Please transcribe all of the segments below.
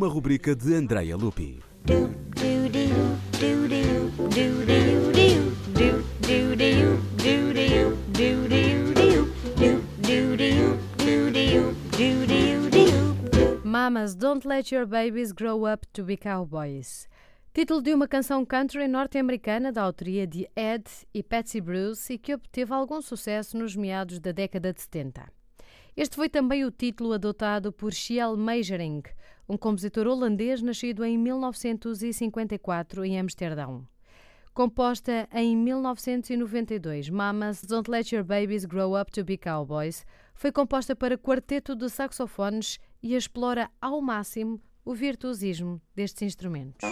uma rubrica de Andrea Lupi. Mamas Don't Let Your Babies Grow Up to Be Cowboys. Título de uma canção country norte-americana da autoria de Ed e Patsy Bruce e que obteve algum sucesso nos meados da década de 70. Este foi também o título adotado por Shiel Meijering, um compositor holandês nascido em 1954 em Amsterdão. Composta em 1992, Mamas Don't Let Your Babies Grow Up to Be Cowboys foi composta para quarteto de saxofones e explora ao máximo o virtuosismo destes instrumentos.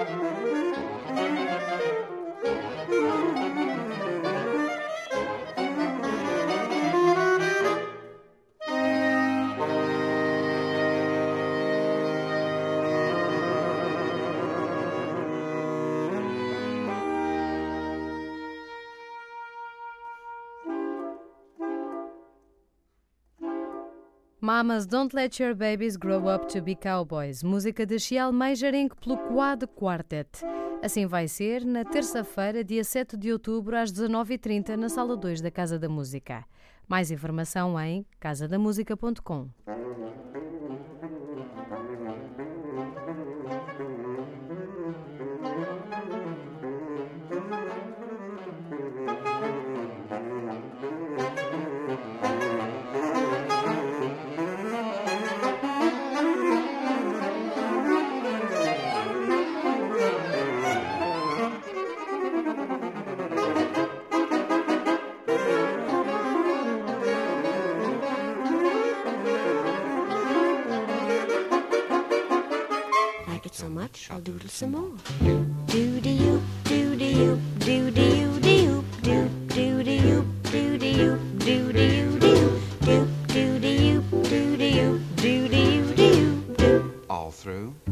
Música Mamas Don't Let Your Babies Grow Up to Be Cowboys, música de Chial Meijering pelo Quad Quartet. Assim vai ser na terça-feira, dia 7 de outubro, às 19h30, na Sala 2 da Casa da Música. Mais informação em casadamusica.com. it so much, I'll doodle some more. All through.